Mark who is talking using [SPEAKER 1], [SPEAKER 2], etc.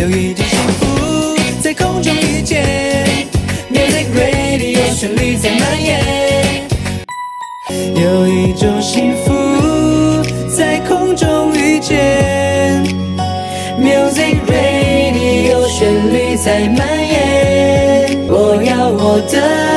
[SPEAKER 1] 有一种幸福在空中遇见，Music Radio 旋律在蔓延。有一种幸福在空中遇见，Music Radio 旋律在蔓延。我要我的。